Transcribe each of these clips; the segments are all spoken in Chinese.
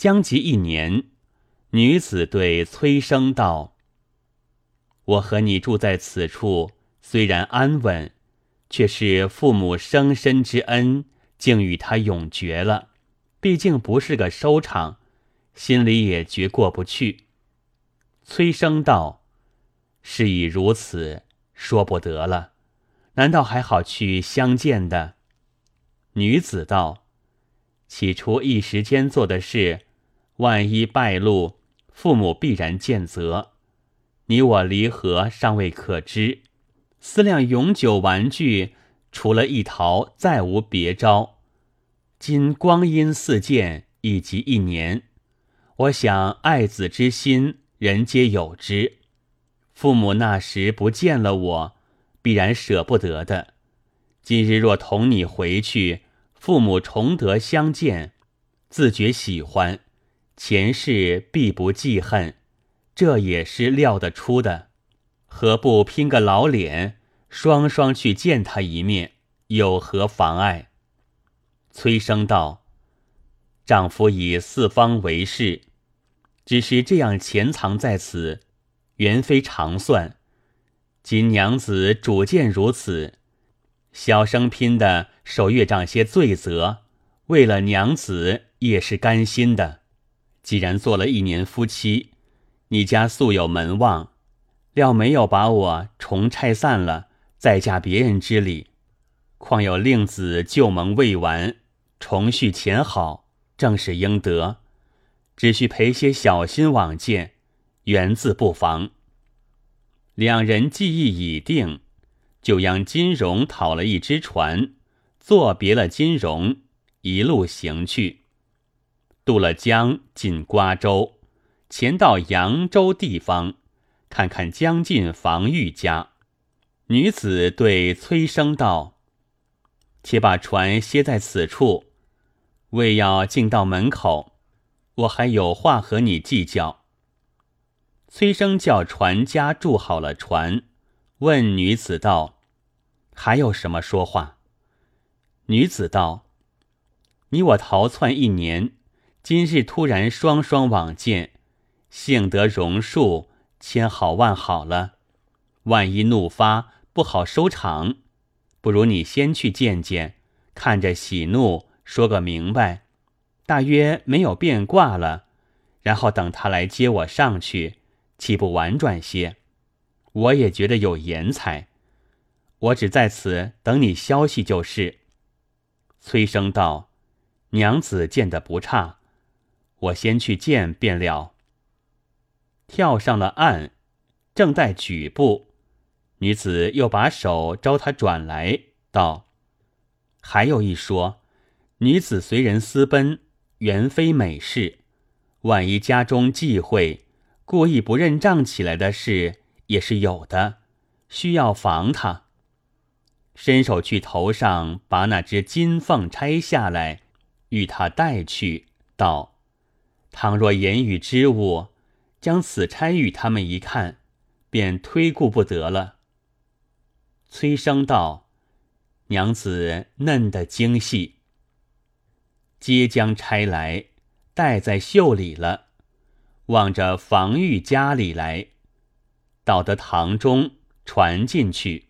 将及一年，女子对崔生道：“我和你住在此处，虽然安稳，却是父母生身之恩，竟与他永绝了。毕竟不是个收场，心里也觉过不去。”崔生道：“事已如此，说不得了。难道还好去相见的？”女子道：“起初一时间做的事，万一败露，父母必然见责。你我离合尚未可知，思量永久玩具，除了一逃，再无别招。今光阴似箭，已及一年，我想爱子之心。”人皆有之，父母那时不见了我，必然舍不得的。今日若同你回去，父母重得相见，自觉喜欢，前世必不记恨，这也是料得出的。何不拼个老脸，双双去见他一面，有何妨碍？崔生道：“丈夫以四方为事。”只是这样潜藏在此，原非常算。今娘子主见如此，小生拼的受岳丈些罪责，为了娘子也是甘心的。既然做了一年夫妻，你家素有门望，料没有把我重拆散了，再嫁别人之理。况有令子旧盟未完，重续前好，正是应得。只需赔些小心往见，原自不妨。两人计议已定，就央金荣讨了一只船，作别了金荣，一路行去。渡了江，进瓜州，前到扬州地方，看看将近防御家。女子对崔生道：“且把船歇在此处，为要进到门口。”我还有话和你计较。崔生叫船家住好了船，问女子道：“还有什么说话？”女子道：“你我逃窜一年，今日突然双双往见，幸得榕树，千好万好了。万一怒发，不好收场。不如你先去见见，看着喜怒，说个明白。”大约没有变卦了，然后等他来接我上去，岂不婉转些？我也觉得有颜才。我只在此等你消息就是。崔生道：“娘子见得不差，我先去见便了。”跳上了岸，正待举步，女子又把手招他转来，道：“还有一说，女子随人私奔。”原非美事，万一家中忌讳，故意不认账起来的事也是有的，需要防他。伸手去头上把那只金凤拆下来，与他带去，道：“倘若言语之物，将此差与他们一看，便推顾不得了。”崔生道：“娘子嫩的精细。”皆将差来，带在袖里了。望着房玉家里来，到得堂中，传进去。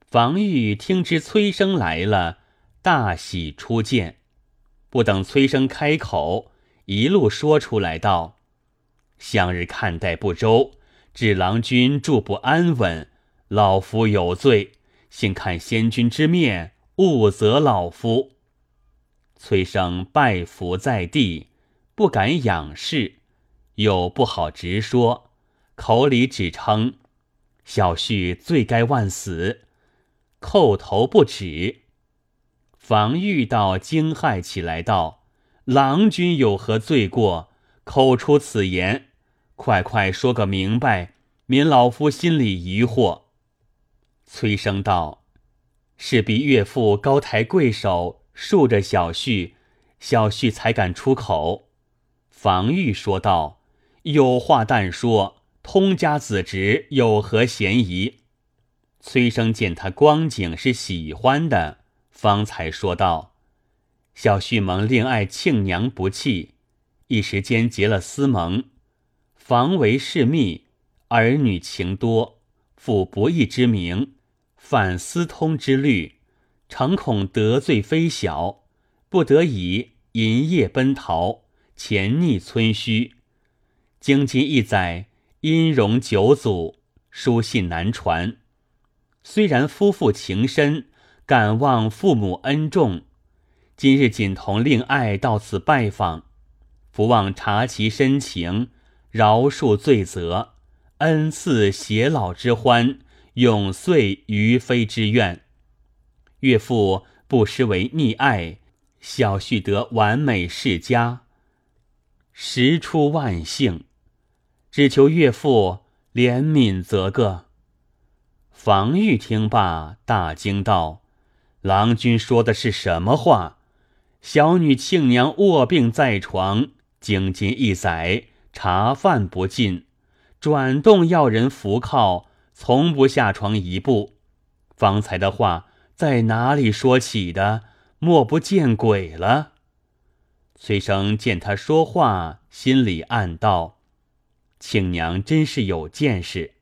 房玉听知崔生来了，大喜出见。不等崔生开口，一路说出来道：“向日看待不周，致郎君住不安稳，老夫有罪，幸看先君之面，勿责老夫。”崔生拜伏在地，不敢仰视，又不好直说，口里只称小婿罪该万死，叩头不止。房遇到惊骇起来，道：“郎君有何罪过？口出此言，快快说个明白，免老夫心里疑惑。”崔生道：“是必岳父高抬贵手。”恕着小婿，小婿才敢出口。防御说道：“有话但说，通家子侄有何嫌疑？”崔生见他光景是喜欢的，方才说道：“小婿蒙令爱庆娘不弃，一时间结了私盟，房为事密，儿女情多，负不义之名，犯私通之律，诚恐得罪非小，不得已银夜奔逃，潜匿村墟。经今一载，音容九祖，书信难传。虽然夫妇情深，感望父母恩重。今日仅同令爱到此拜访，不忘察其深情，饶恕罪责，恩赐偕老之欢，永遂于妃之愿。岳父不失为溺爱，小婿得完美世家，实出万幸。只求岳父怜悯则个。房玉听罢，大惊道：“郎君说的是什么话？小女庆娘卧病在床，经今一载，茶饭不进，转动要人扶靠，从不下床一步。方才的话在哪里说起的？莫不见鬼了？”崔生见他说话，心里暗道：“庆娘真是有见识。”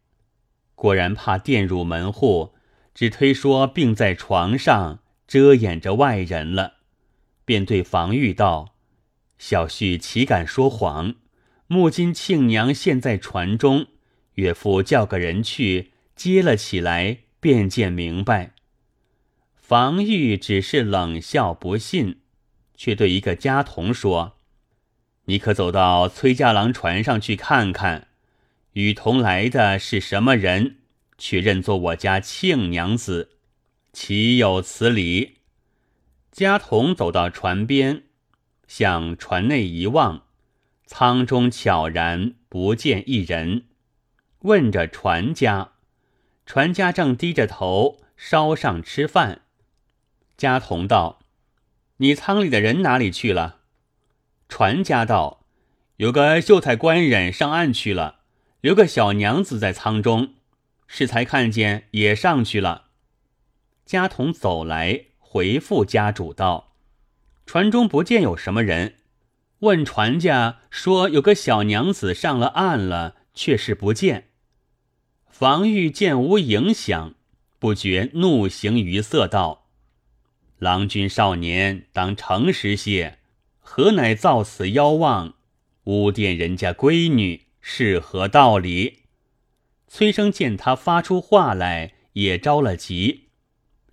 果然怕玷辱门户，只推说病在床上，遮掩着外人了，便对房玉道：“小婿岂敢说谎？木金庆娘现在船中，岳父叫个人去接了起来，便见明白。”房玉只是冷笑不信，却对一个家童说：“你可走到崔家郎船上去看看。”与同来的是什么人？却认作我家庆娘子，岂有此理？家童走到船边，向船内一望，舱中悄然不见一人。问着船家，船家正低着头烧上吃饭。家童道：“你舱里的人哪里去了？”船家道：“有个秀才官人上岸去了。”留个小娘子在舱中，适才看见也上去了。家童走来回复家主道：“船中不见有什么人。问船家说有个小娘子上了岸了，却是不见。”防御见无影响，不觉怒形于色道：“郎君少年当诚实些，何乃造此妖妄，污玷人家闺女？”是何道理？崔生见他发出话来，也着了急，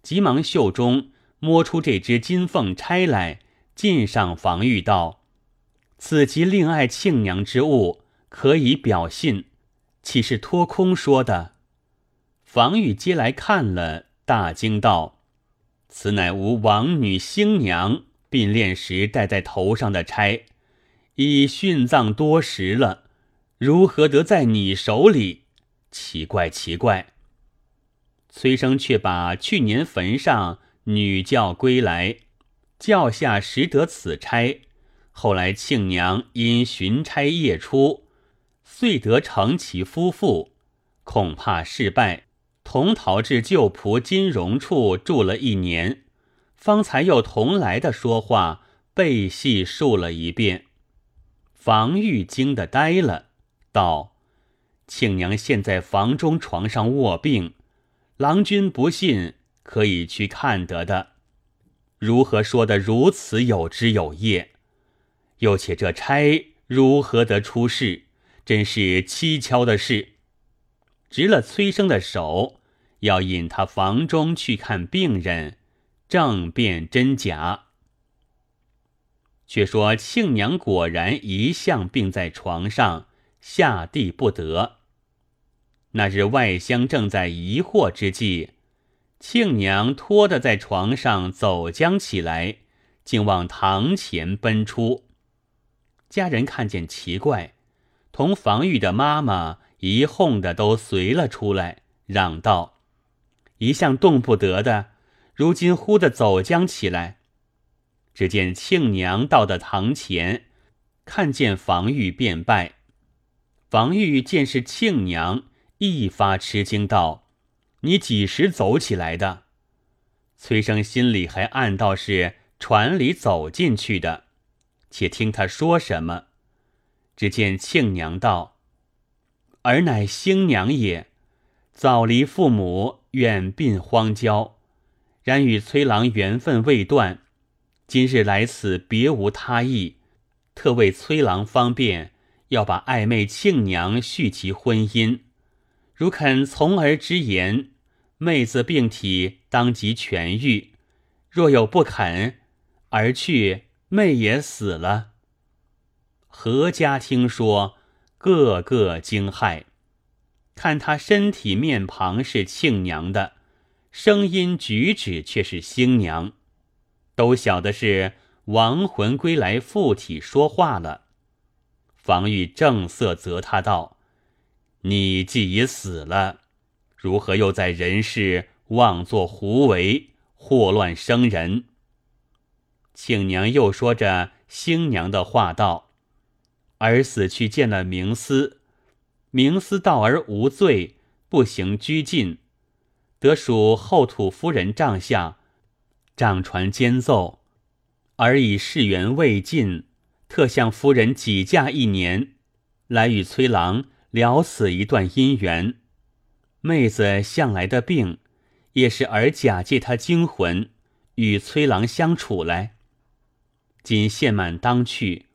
急忙袖中摸出这只金凤钗来，进上防御道：“此即令爱庆娘之物，可以表信，岂是托空说的？”防御接来看了，大惊道：“此乃吾王女星娘并练时戴在头上的钗，已殉葬多时了。”如何得在你手里？奇怪，奇怪！崔生却把去年坟上女教归来，教下识得此差。后来庆娘因寻差夜出，遂得成其夫妇。恐怕事败，同逃至旧仆金荣处住了一年，方才又同来的说话，背细述了一遍。房玉惊得呆了。道：“庆娘现在房中床上卧病，郎君不信，可以去看得的。如何说的如此有枝有叶？又且这差如何得出事？真是蹊跷的事。执了崔生的手，要引他房中去看病人，正辨真假。却说庆娘果然一向病在床上。”下地不得。那日外乡正在疑惑之际，庆娘拖得在床上走将起来，竟往堂前奔出。家人看见奇怪，同防御的妈妈一哄的都随了出来，嚷道：“一向动不得的，如今忽的走将起来。”只见庆娘到的堂前，看见防御便拜。房玉见是庆娘，一发吃惊道：“你几时走起来的？”崔生心里还暗道是船里走进去的，且听他说什么。只见庆娘道：“儿乃星娘也，早离父母，远鬓荒郊。然与崔郎缘分未断，今日来此，别无他意，特为崔郎方便，要把爱妹庆娘续其婚姻。如肯从儿之言，妹子病体当即痊愈；若有不肯，而去，妹也死了。”何家听说，个个惊骇。看他身体面庞是庆娘的，声音举止却是新娘，都晓得是亡魂归来附体说话了。房玉正色责他道：“你既已死了，如何又在人世妄作胡为，祸乱生人？”庆娘又说着新娘的话道。儿死去见了明思，明思道儿无罪，不行拘禁，得属后土夫人帐下，掌传兼奏。儿以事缘未尽，特向夫人几嫁一年，来与崔郎聊此一段姻缘。妹子向来的病，也是儿假借他惊魂，与崔郎相处来。今献满当去。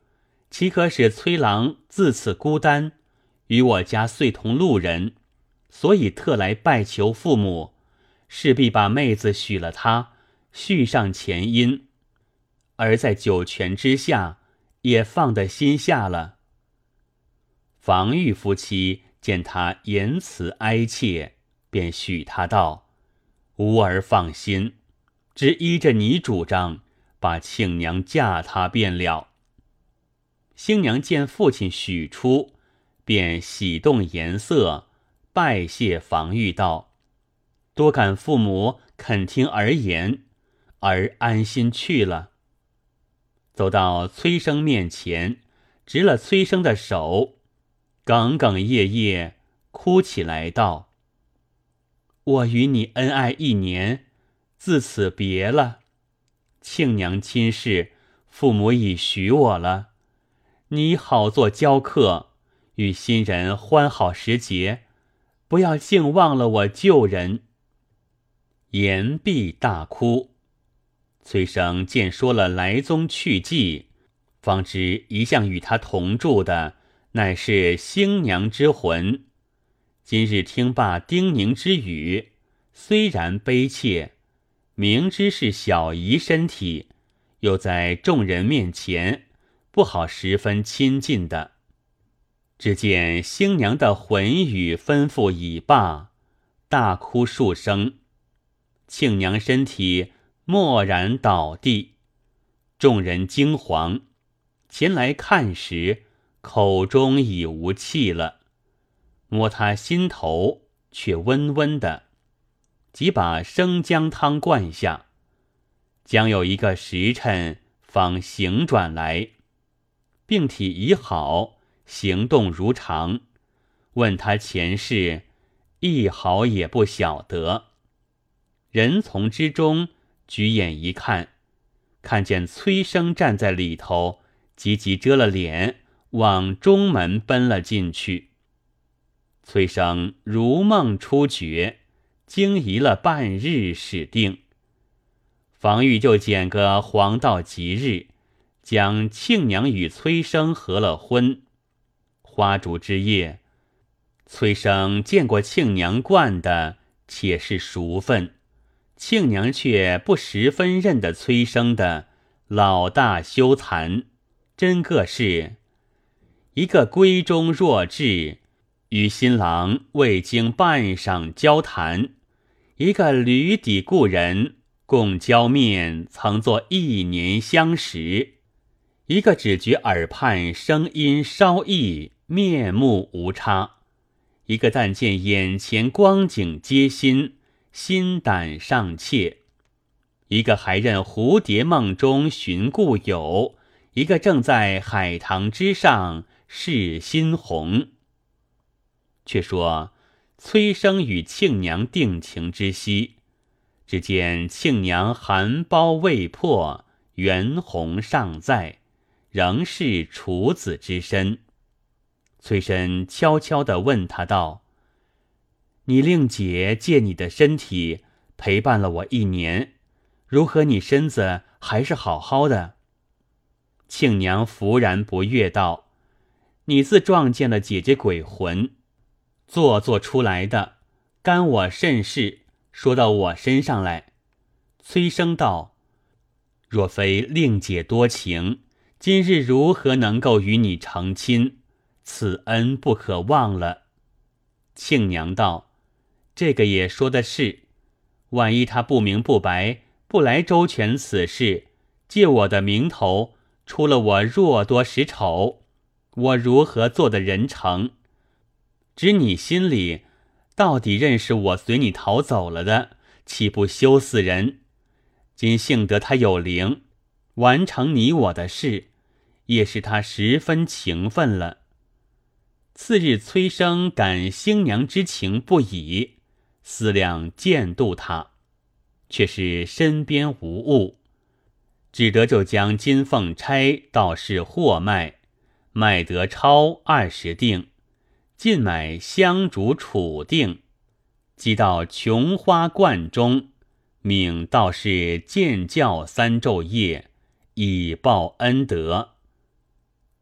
岂可使崔郎自此孤单？与我家遂同路人，所以特来拜求父母，势必把妹子许了他，续上前因。而在九泉之下，也放得心下了。防御夫妻见他言辞哀切，便许他道：“吾儿放心，只依着你主张，把庆娘嫁他便了。”新娘见父亲许出，便喜动颜色，拜谢防御道：“多感父母肯听儿言，儿安心去了。”走到崔生面前，执了崔生的手，哽哽咽咽哭起来道：“我与你恩爱一年，自此别了。庆娘亲事，父母已许我了。”你好做教客，与新人欢好时节，不要竟忘了我旧人。言毕大哭。崔生见说了来宗去迹，方知一向与他同住的乃是新娘之魂。今日听罢丁宁之语，虽然悲切，明知是小姨身体，又在众人面前。不好十分亲近的，只见新娘的魂语吩咐已罢，大哭数声，庆娘身体蓦然倒地，众人惊惶，前来看时，口中已无气了，摸他心头却温温的，即把生姜汤灌下，将有一个时辰方醒转来。病体已好，行动如常。问他前世，一毫也不晓得。人从之中举眼一看，看见崔生站在里头，急急遮了脸，往中门奔了进去。崔生如梦初觉，惊疑了半日，始定。防御就拣个黄道吉日。将庆娘与崔生合了婚，花烛之夜，崔生见过庆娘惯的，且是熟分，庆娘却不十分认得崔生的老大羞惭，真个是一个闺中弱智，与新郎未经半晌交谈；一个旅底故人，共交面曾作一年相识。一个只觉耳畔声音稍异，面目无差；一个但见眼前光景皆新，心胆尚怯；一个还认蝴蝶梦中寻故友；一个正在海棠之上是新红。却说崔生与庆娘定情之夕，只见庆娘含苞未破，圆红尚在。仍是处子之身，崔生悄悄地问他道：“你令姐借你的身体陪伴了我一年，如何？你身子还是好好的？”庆娘弗然不悦道：“你自撞见了姐姐鬼魂，做作出来的，干我甚事？说到我身上来。”崔生道：“若非令姐多情，今日如何能够与你成亲？此恩不可忘了。”庆娘道：“这个也说的是，万一他不明不白，不来周全此事，借我的名头。”出了我若多时丑，我如何做的人成？知你心里到底认识我随你逃走了的，岂不羞死人？今幸得他有灵，完成你我的事，也是他十分情分了。次日，崔生感新娘之情不已，思量见度他，却是身边无物。只得就将金凤钗倒是货卖，卖得超二十锭，尽买香烛杵锭，即到琼花观中，命道士见教三昼夜，以报恩德。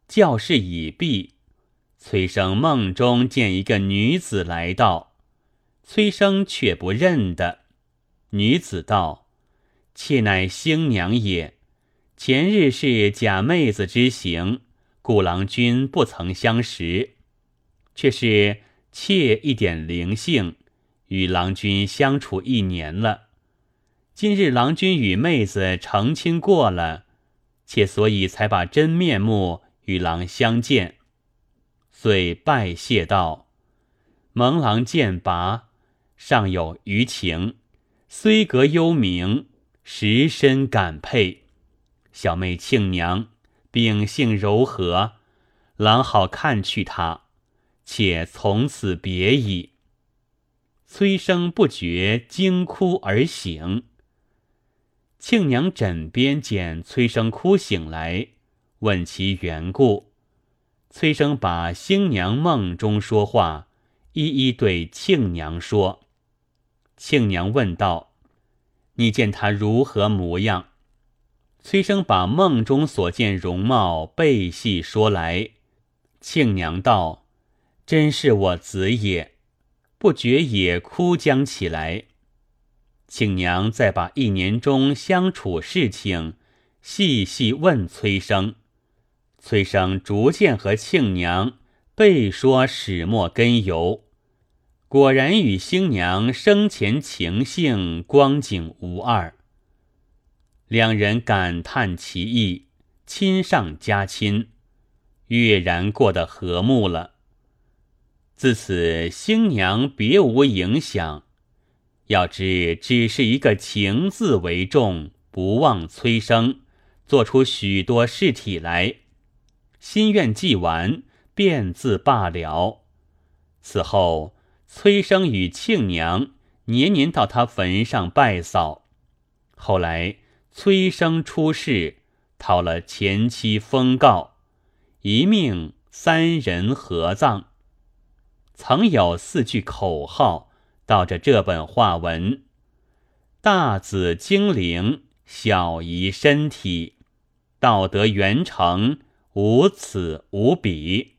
教事已毕，崔生梦中见一个女子来到，崔生却不认得。女子道：“妾乃星娘也。”前日是假妹子之行，故郎君不曾相识，却是妾一点灵性，与郎君相处一年了。今日郎君与妹子成亲过了，妾所以才把真面目与郎相见，遂拜谢道：“蒙郎见拔，尚有余情，虽隔幽冥，实深感佩。”小妹庆娘，秉性柔和，郎好看去他，且从此别矣。崔生不觉惊哭而醒。庆娘枕边见崔生哭醒来，问其缘故。崔生把新娘梦中说话一一对庆娘说。庆娘问道：“你见他如何模样？”崔生把梦中所见容貌背细说来，庆娘道：“真是我子也。”不觉也哭将起来。庆娘再把一年中相处事情细细问崔生，崔生逐渐和庆娘背说始末根由，果然与新娘生前情性光景无二。两人感叹其意，亲上加亲，跃然过得和睦了。自此，新娘别无影响。要知只是一个情字为重，不忘催生，做出许多事体来。心愿既完，便自罢了。此后，崔生与庆娘年年到他坟上拜扫。后来。崔生出世，讨了前妻封告，一命三人合葬。曾有四句口号，道着这本话文：大子精灵，小姨身体，道德圆成，无此无彼。